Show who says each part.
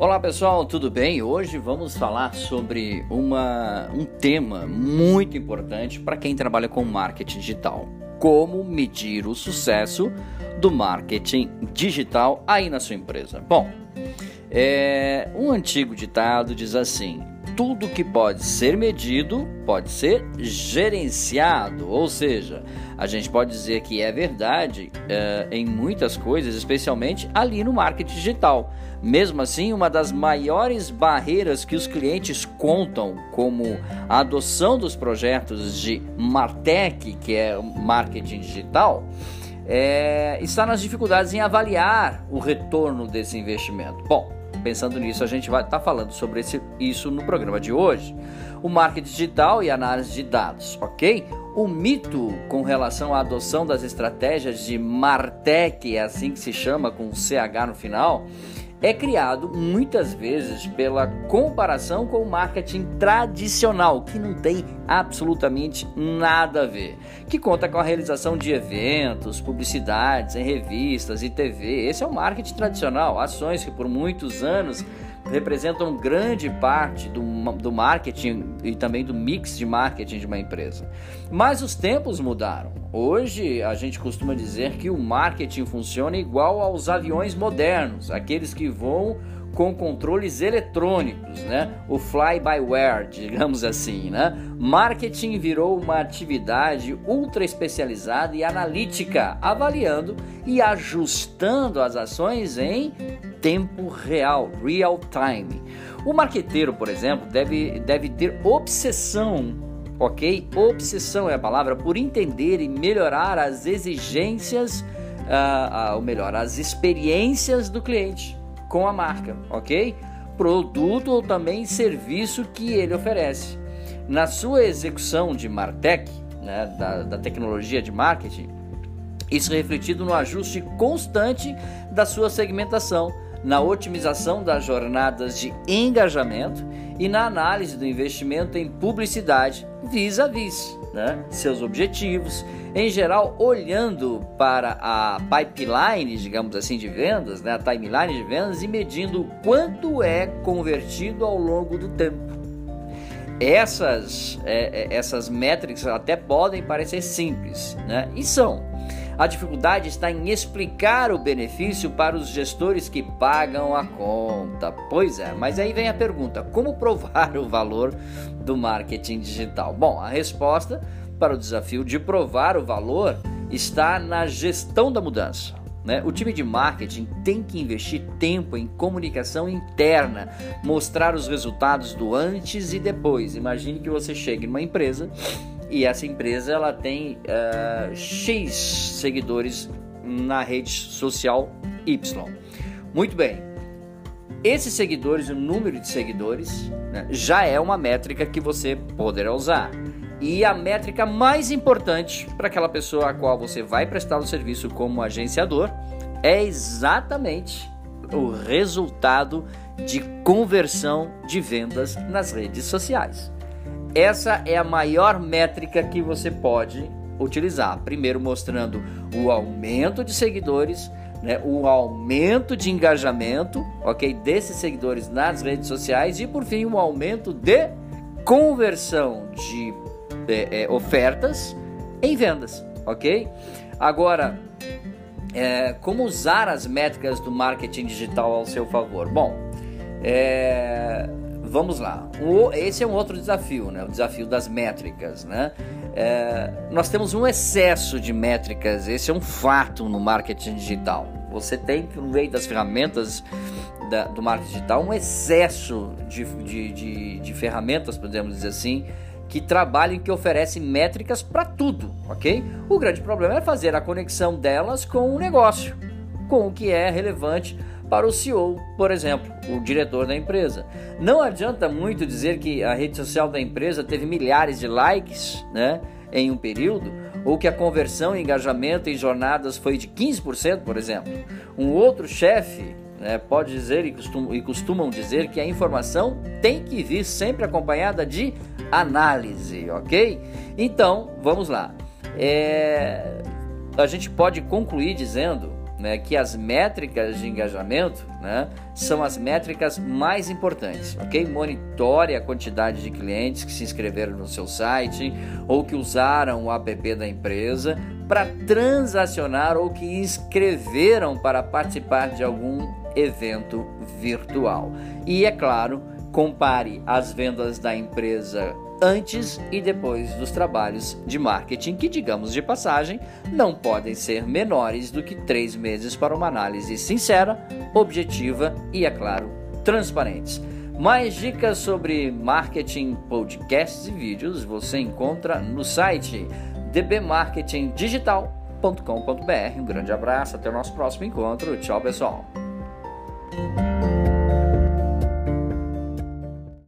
Speaker 1: Olá pessoal, tudo bem? Hoje vamos falar sobre uma, um tema muito importante para quem trabalha com marketing digital: como medir o sucesso do marketing digital aí na sua empresa. Bom, é, um antigo ditado diz assim: tudo que pode ser medido pode ser gerenciado, ou seja, a gente pode dizer que é verdade é, em muitas coisas, especialmente ali no marketing digital. Mesmo assim, uma das maiores barreiras que os clientes contam como a adoção dos projetos de Martech, que é marketing digital, é, está nas dificuldades em avaliar o retorno desse investimento. Bom, Pensando nisso, a gente vai estar tá falando sobre esse, isso no programa de hoje. O marketing digital e análise de dados, ok? O mito com relação à adoção das estratégias de Martech, é assim que se chama, com CH no final, é criado muitas vezes pela comparação com o marketing tradicional, que não tem absolutamente nada a ver, que conta com a realização de eventos, publicidades em revistas e TV. Esse é o marketing tradicional, ações que por muitos anos representam grande parte do, do marketing e também do mix de marketing de uma empresa. Mas os tempos mudaram. Hoje a gente costuma dizer que o marketing funciona igual aos aviões modernos, aqueles que voam com controles eletrônicos, né? O fly-by-wire, digamos assim, né? Marketing virou uma atividade ultra especializada e analítica, avaliando e ajustando as ações em tempo real, real time. O marqueteiro, por exemplo, deve, deve ter obsessão, ok? Obsessão é a palavra por entender e melhorar as exigências, uh, uh, ou melhor, as experiências do cliente com a marca, ok? Produto ou também serviço que ele oferece. Na sua execução de Martech, né, da, da tecnologia de marketing, isso é refletido no ajuste constante da sua segmentação na otimização das jornadas de engajamento e na análise do investimento em publicidade vis a vis, né? seus objetivos, em geral olhando para a pipeline, digamos assim, de vendas, né? a timeline de vendas e medindo quanto é convertido ao longo do tempo. Essas, é, é essas métricas até podem parecer simples, né? e são, a dificuldade está em explicar o benefício para os gestores que pagam a conta. Pois é, mas aí vem a pergunta: como provar o valor do marketing digital? Bom, a resposta para o desafio de provar o valor está na gestão da mudança. Né? O time de marketing tem que investir tempo em comunicação interna, mostrar os resultados do antes e depois. Imagine que você chegue numa empresa e essa empresa ela tem uh, X seguidores na rede social Y. Muito bem. Esses seguidores, o número de seguidores, né, já é uma métrica que você poderá usar. E a métrica mais importante para aquela pessoa a qual você vai prestar o serviço como agenciador é exatamente o resultado de conversão de vendas nas redes sociais. Essa é a maior métrica que você pode utilizar. Primeiro, mostrando o aumento de seguidores, né, o aumento de engajamento, ok, desses seguidores nas redes sociais e, por fim, o aumento de conversão de é, é, ofertas em vendas, ok? Agora, é, como usar as métricas do marketing digital ao seu favor? Bom, é, vamos lá. O, esse é um outro desafio, né? O desafio das métricas, né? É, nós temos um excesso de métricas, esse é um fato no marketing digital. Você tem, no meio das ferramentas da, do marketing digital, um excesso de, de, de, de ferramentas, podemos dizer assim, que trabalham que oferecem métricas para tudo, ok? O grande problema é fazer a conexão delas com o negócio, com o que é relevante para o CEO, por exemplo, o diretor da empresa. Não adianta muito dizer que a rede social da empresa teve milhares de likes né, em um período, ou que a conversão e engajamento em jornadas foi de 15%, por exemplo. Um outro chefe né, pode dizer e, costum, e costumam dizer que a informação tem que vir sempre acompanhada de análise, ok? Então, vamos lá. É, a gente pode concluir dizendo né, que as métricas de engajamento né, são as métricas mais importantes, ok? Monitore a quantidade de clientes que se inscreveram no seu site ou que usaram o app da empresa para transacionar ou que inscreveram para participar de algum evento virtual. E é claro, compare as vendas da empresa antes e depois dos trabalhos de marketing, que, digamos de passagem, não podem ser menores do que três meses para uma análise sincera, objetiva e, é claro, transparentes. Mais dicas sobre marketing, podcasts e vídeos você encontra no site dbmarketingdigital.com.br. Um grande abraço, até o nosso próximo encontro. Tchau, pessoal.